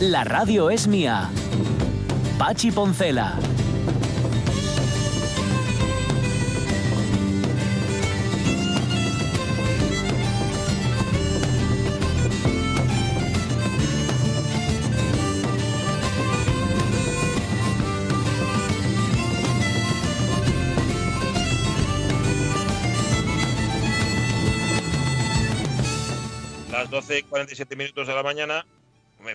La radio es mía. Pachi Poncela. Las 12 y 47 minutos de la mañana.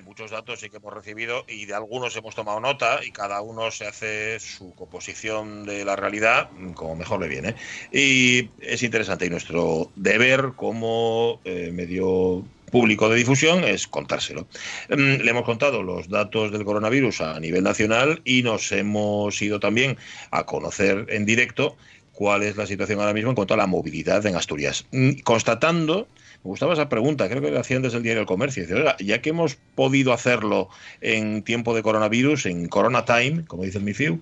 Muchos datos sí que hemos recibido y de algunos hemos tomado nota y cada uno se hace su composición de la realidad como mejor le viene. Y es interesante y nuestro deber como eh, medio público de difusión es contárselo. Mm, Le hemos contado los datos del coronavirus a nivel nacional y nos hemos ido también a conocer en directo cuál es la situación ahora mismo en cuanto a la movilidad en Asturias. Mm, Constatando, me gustaba esa pregunta, creo que la hacían desde el diario El Comercio. Dice, "Oiga, ya que hemos podido hacerlo en tiempo de coronavirus, en Corona Time, como dice el MIFIU,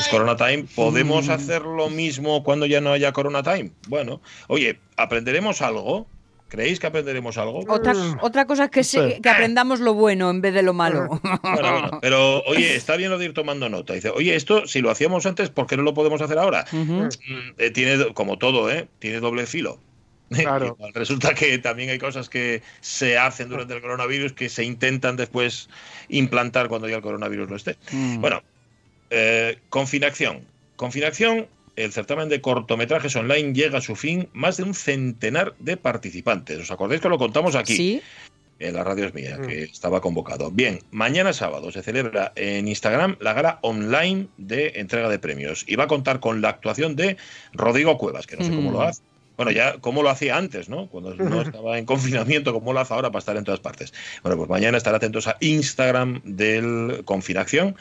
es Corona Time, ¿podemos hacer lo mismo cuando ya no haya Corona Time? Bueno, oye, ¿aprenderemos algo? ¿Creéis que aprenderemos algo? Otra, otra cosa es que, se- que aprendamos lo bueno en vez de lo malo. Bueno, bueno, pero oye, está bien lo de ir tomando nota. Dice, oye, esto si lo hacíamos antes, ¿por qué no lo podemos hacer ahora? Mm, eh, tiene, como todo, ¿eh? Tiene doble filo. Claro. Igual Resulta que también hay cosas que se hacen durante el coronavirus que se intentan después implantar cuando ya el coronavirus no esté. Mm. Bueno, eh, Confinacción. Confinacción, el certamen de cortometrajes online llega a su fin. Más de un centenar de participantes. ¿Os acordáis que lo contamos aquí? Sí, en la radio es mía, que estaba convocado. Bien, mañana sábado se celebra en Instagram la gala online de entrega de premios y va a contar con la actuación de Rodrigo Cuevas, que no sé cómo lo Mm. hace. Bueno, ya cómo lo hacía antes, ¿no? Cuando no estaba en confinamiento, cómo lo hace ahora para estar en todas partes. Bueno, pues mañana estar atentos a Instagram del Confinacción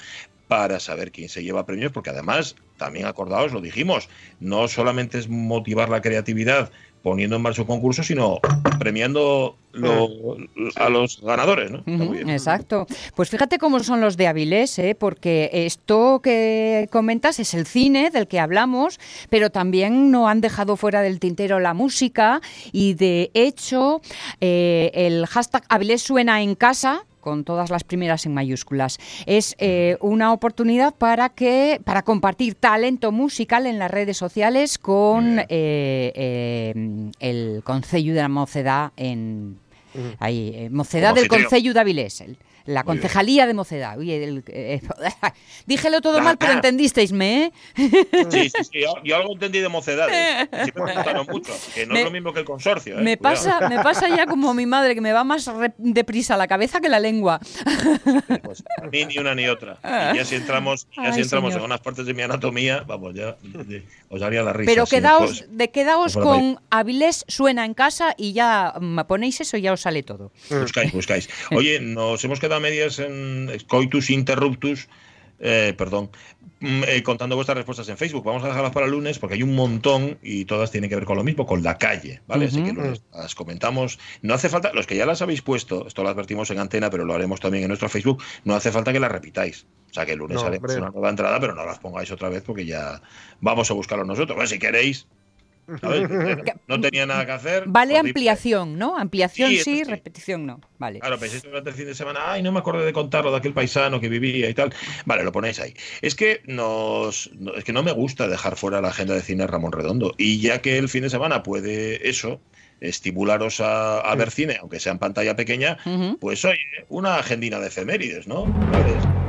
para saber quién se lleva premios, porque además, también acordaos, lo dijimos, no solamente es motivar la creatividad poniendo en marcha un concurso, sino premiando lo- a los ganadores, ¿no? Exacto. Pues fíjate cómo son los de Avilés, ¿eh? porque esto que comentas es el cine del que hablamos, pero también no han dejado fuera del tintero la música y de hecho eh, el hashtag Avilés suena en casa con todas las primeras en mayúsculas. Es eh, una oportunidad para que para compartir talento musical en las redes sociales con eh, eh, el Concello de la Mocedad en ahí, eh, Mocedad Como del. Concello de Avilés, el- la concejalía de Mocedad. Uy, el- eh, díjelo todo Ah, mal, pero ah. entendisteisme, ¿eh? Sí, sí, sí. Yo, yo algo entendí de mocedades. Siempre me mucho. Que no Me- es lo mismo que el consorcio. ¿eh? Me Cuidado. pasa, me pasa ya como mi madre, que me va más deprisa la cabeza que la lengua. Pues, ni, ni una ni otra. Y ya si entramos, ya si Ay, entramos señor. en unas partes de mi anatomía, vamos, ya de- os haría la risa. Pero sí, quedaos, de quedaos con Avilés suena en casa y ya ponéis eso y ya os sale todo. Buscáis, buscáis. Oye, nos hemos quedado a medias en Coitus Interruptus. eh, perdón, mm, eh, contando vuestras respuestas en Facebook. Vamos a dejarlas para el lunes porque hay un montón y todas tienen que ver con lo mismo, con la calle, ¿vale? Así que lunes las comentamos. No hace falta, los que ya las habéis puesto, esto lo advertimos en antena, pero lo haremos también en nuestro Facebook, no hace falta que las repitáis. O sea que el lunes No, haremos hombre. una nueva entrada, pero no las pongáis otra vez porque ya vamos a buscarlo nosotros. Bueno, si queréis, ¿sabes? No tenía nada que hacer. Vale pues, ampliación, ¿no? Ampliación Sí, sí, eso sí. repetición no. Vale. Claro, penséis durante el fin de semana, ay, no me acordé de contarlo de aquel paisano que vivía y tal. Vale, lo ponéis ahí. Es que nos, no- es que no me gusta dejar fuera la agenda de cine Ramón Redondo. Y ya que el fin de semana puede eso, estimularos a, a ver cine, aunque sea en pantalla pequeña, pues oye, una agendina de efemérides, ¿no? ¿Sabes?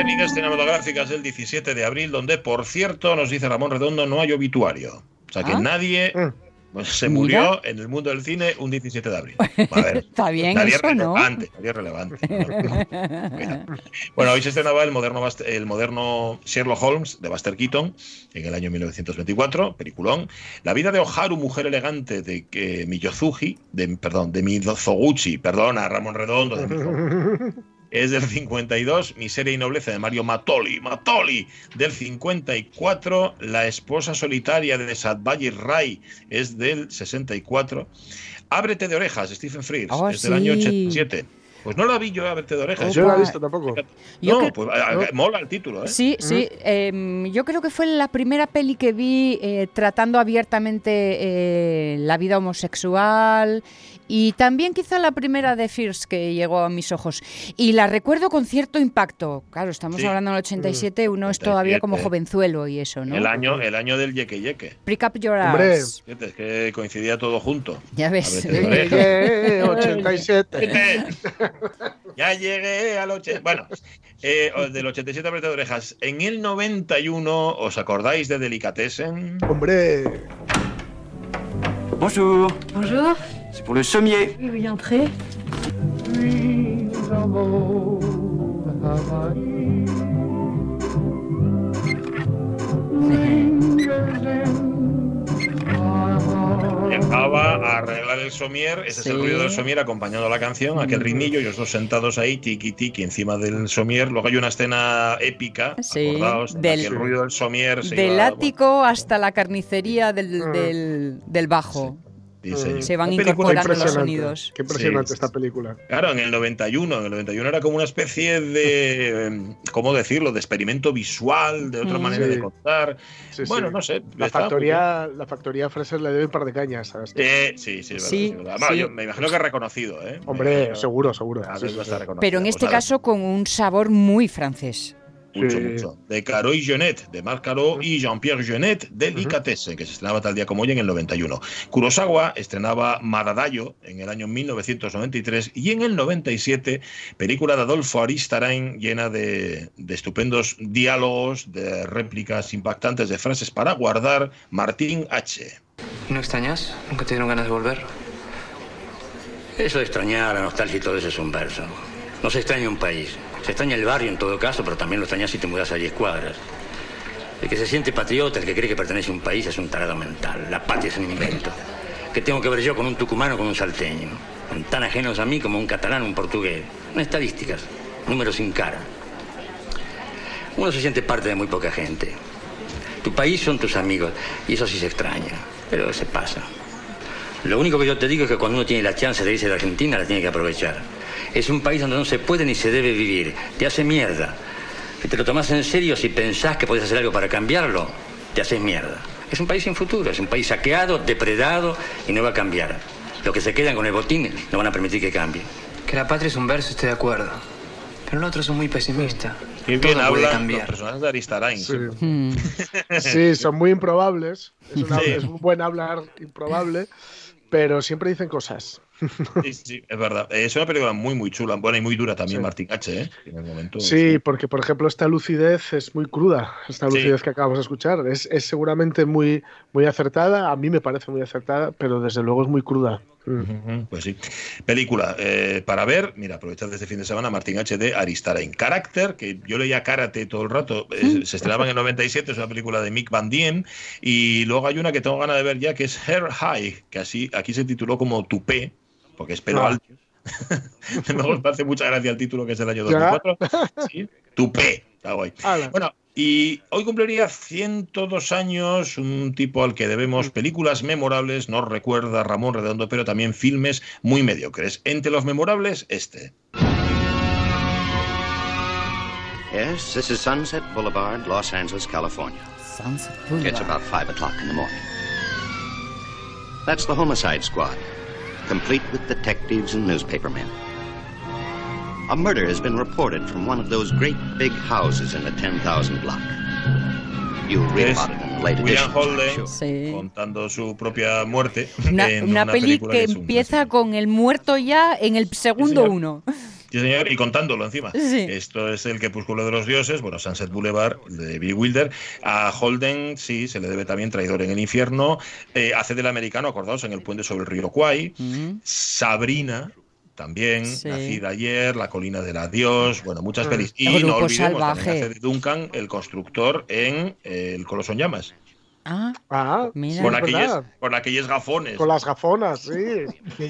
Efemérides cinematográficas del 17 de abril, donde, por cierto, nos dice Ramón Redondo, no hay obituario. O sea que Ah. nadie, Mm. Pues se Mira. murió en el mundo del cine un 17 de abril. A ver, Está bien nadie eso, ¿no? relevante, nadie relevante. Bueno, hoy se estrenaba el moderno, el moderno Sherlock Holmes de Buster Keaton en el año 1924, peliculón. La vida de Oharu, mujer elegante de eh, Miyozuji, de, perdón, de Mizoguchi, perdona, Ramón Redondo, de es del 52, Miseria y Nobleza de Mario Matoli, Matoli del 54, La esposa solitaria de Sadbayi Rai es del 64, Ábrete de orejas, Stephen Frears, Oh, es del año sí. 87. Pues no la vi yo, Ábrete de orejas. Yo no la he visto tampoco. Yo no, pues a- a- no. mola el título, ¿eh? Sí, sí. em, yo creo que fue la primera peli que vi eh, tratando abiertamente eh, la vida homosexual y también quizá la primera de Fierce que llegó a mis ojos. Y la recuerdo con cierto impacto. Claro, estamos Sí. hablando del 87, uno es todavía como 87. jovenzuelo y eso, ¿no? El año, el año del yeque yeque. Prick up your Hombre. ass. Fíjate, es que coincidía todo junto. Ya ves. Orejas. Eh, 87. ya llegué al 80. Bueno, eh, del 87 Ábrete de orejas. En el 91, ¿os acordáis de Delicatessen? Hombre, Bonjour, Bonjour. C'est pour le sommier. Oui, oui, entrez. Llegaba a arreglar el somier, ese es el Sí. ruido del somier acompañando la canción, aquel ritmillo y los dos sentados ahí, tiki tiki, encima del somier. Luego hay una escena épica, Sí, acordaos, del- el ruido del somier se Del iba- ático hasta la carnicería del, Mm. del, del bajo. Sí, sí. Se van incorporando los sonidos. Qué impresionante Sí. esta película. Claro, en el 91, en el 91 era como una especie de, em, ¿cómo decirlo?, de experimento visual, de otra Mm. manera Sí. de contar. Sí, bueno, sí. no sé. La factoría, la factoría Fraser le debe un par de cañas a. Eh, sí, sí, verdad, Sí, verdad. Yo me imagino que es reconocido, ¿eh? Hombre, imagino- seguro, seguro. Pero en Pues este nada, caso con un sabor muy francés. Mucho, Sí. mucho. De Caro y Jeunet, de Marc Caro y Jean-Pierre Jeunet, Delicatessen, que se estrenaba tal día como hoy en el 91. Kurosawa estrenaba Madadayo en el año 1993 y en el 97, película de Adolfo Aristarain llena de, de estupendos diálogos, de réplicas impactantes, de frases para guardar, Martín H. ¿No extrañas? ¿Nunca te dieron ganas de volver? Eso de extrañar, la nostalgia y todo eso es un verso. No se extraña un país. Se extraña el barrio en todo caso, pero también lo extrañas si te mudas a 10 cuadras. El que se siente patriota, el que cree que pertenece a un país, es un tarado mental. La patria es un invento. ¿Qué tengo que ver yo con un tucumano o con un salteño? Tan ajenos a mí como un catalán o un portugués. Son estadísticas, números sin cara. Uno se siente parte de muy poca gente. Tu país son tus amigos, y eso sí se extraña, pero se pasa. Lo único que yo te digo es que cuando uno tiene la chance de irse de Argentina, la tiene que aprovechar. Es un país donde no se puede ni se debe vivir. Te hace mierda. Si te lo tomas en serio, si pensás que podés hacer algo para cambiarlo, te haces mierda. Es un país sin futuro, es un país saqueado, depredado y no va a cambiar. Los que se quedan con el botín no van a permitir que cambie. Que la patria es un verso, estoy de acuerdo. Pero el otro es muy pesimista. Qué Todo bien hablan los cambiar. personajes de Aristarain. Sí. Mm. Sí, son muy improbables. Es, una- Sí. es un buen hablar improbable, pero siempre dicen cosas. Sí, sí, es verdad. Es una película muy, muy chula, buena y muy dura también, Sí. Martín H. ¿eh? En el momento. Sí, porque por ejemplo esta lucidez es muy cruda, esta lucidez que acabamos de escuchar. Es, es seguramente muy, muy acertada, a mí me parece muy acertada, pero desde luego es muy cruda. Mm. Pues sí. Película eh, para ver, mira, aprovechad este fin de semana, Martín H. de Aristarain. Carácter, que yo leía Karate todo el rato, eh, se estrenaba en el 97, es una película de Mick Van Dien, y luego hay una que tengo ganas de ver ya, que es Hair High, que así aquí se tituló como Tupé, porque es pelo Ah. alto. me hace mucha gracia el título, que es del año Ya. 2004. Sí, Tupé, está guay. Bueno, y hoy cumpliría 102 años un tipo al que debemos películas memorables, nos recuerda Ramón Redondo, pero también filmes muy mediocres. Entre los memorables, este. Yes, this is Sunset Boulevard, Los Angeles, California. Sunset It's Boulevard. about 5 o'clock in the morning. That's the homicide squad, complete with detectives and newspapermen. A murder has been reported from one of those great big houses in the 10,000 block. You'll read about it in the late William Holden. Sí. contando su propia muerte. Una, en una peli película que un empieza con el muerto ya en el segundo señor. uno. Sí, señor, y contándolo encima. Sí. Esto es el Crepúsculo de los Dioses, bueno, Sunset Boulevard de Billy Wilder. A Holden, sí, se le debe también Traidor en el Infierno. Eh, hace del americano, acordaos, en El Puente sobre el Río Kwai. Mm. Sabrina, también, Sí. nacida ayer, La Colina del Adiós, bueno, muchas Mm. pelis. Y no olvidemos, también hace de Duncan, el constructor en eh, El Coloso en Llamas. Ah, Ah, Mira. Con aquellos gafones. Con las gafonas, sí.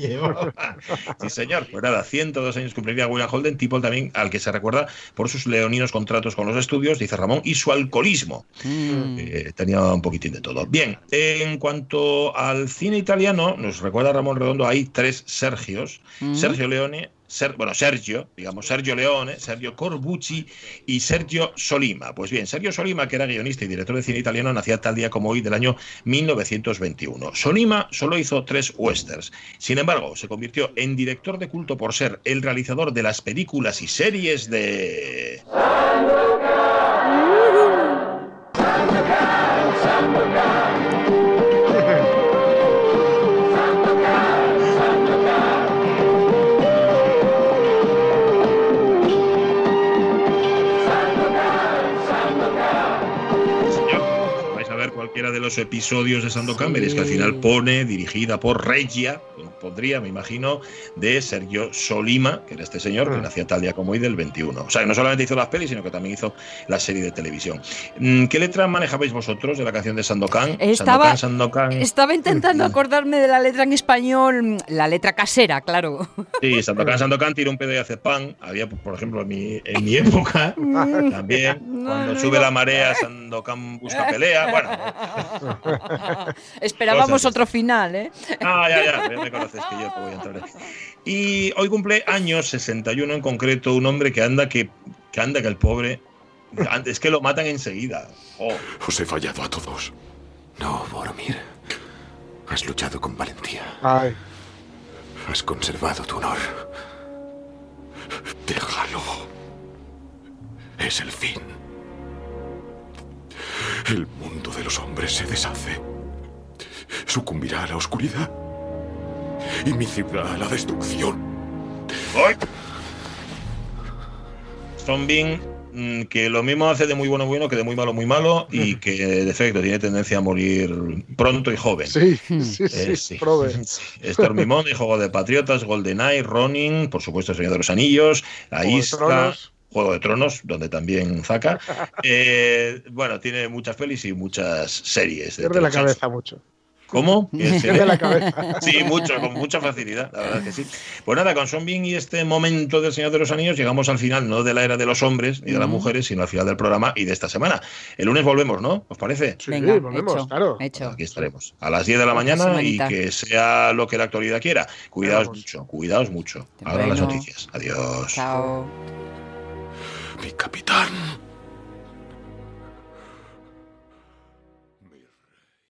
Sí, señor. Pues nada, 102 años cumpliría William Holden, tipo también al que se recuerda por sus leoninos contratos con los estudios, dice Ramón, y su alcoholismo. mm. Eh, tenía un poquitín de todo. Bien, en cuanto al cine italiano, nos recuerda Ramón Redondo, hay tres Sergios. Mm. Sergio Leone, Bueno, Sergio, digamos, Sergio Leone, Sergio Corbucci y Sergio Solima. Pues bien, Sergio Solima, que era guionista y director de cine italiano, nacía tal día como hoy del año 1921. Solima solo hizo tres westerns. Sin embargo, se convirtió en director de culto por ser el realizador de las películas y series de... cualquiera de los episodios de Sandokan, veréis que al final pone, dirigida por Regia, pondría, me imagino, de Sergio Solima, que era este señor que Mm. nacía tal día como hoy del 21. O sea, que no solamente hizo las pelis, sino que también hizo la serie de televisión. Mm, ¿Qué letra manejabais vosotros de la canción de Sandokan? Estaba- Sandokan, Sandokan. Estaba intentando acordarme de la letra en español, la letra casera, claro. Sí, Sandokan, Sandokan tira un pedo y hace pan. Había, por ejemplo, en mi, en mi época también. No, cuando no, sube no. la marea, Sandokan busca pelea. Bueno, Esperábamos Cosas. otro final, ¿eh? Ah, ya, ya, ya me conoces que yo te voy a entrar. Y hoy cumple años 61 en concreto un hombre que anda que, que anda que el pobre es que lo matan enseguida. Oh, Os he fallado a todos. No, Boromir. Has luchado con valentía. Ay, Has conservado tu honor. Déjalo. Es el fin. El mundo de los hombres se deshace. Sucumbirá a la oscuridad. Y mi ciudad a la destrucción. ¡Ay! Zombie mm, que lo mismo hace de muy bueno bueno que de muy malo muy malo y que de efecto tiene tendencia a morir pronto y joven. sí, sí, sí, Eh, sí. Sí. Stormymond, Juego de Patriotas, GoldenEye, Ronin, por supuesto, El Señor de los Anillos, La Isla, Tronos. Juego de Tronos, donde también saca. Eh, bueno, tiene muchas pelis y muchas series. de Pierde la cabeza mucho. ¿Cómo? Pierde la cabeza. Sí, mucho, con mucha facilidad, la verdad que sí. Pues nada, con Son Bean y este momento del Señor de los Anillos llegamos al final, no de la era de los hombres ni de las mujeres, sino al final del programa y de esta semana. El lunes volvemos, ¿no? ¿Os parece? Sí, Venga, volvemos, hecho, claro. hecho. Aquí estaremos a las 10 de la mañana y que sea lo que la actualidad quiera. Cuidaos Vamos. mucho, cuidaos mucho. Ahora las noticias. Adiós. Chao. Mi capitán.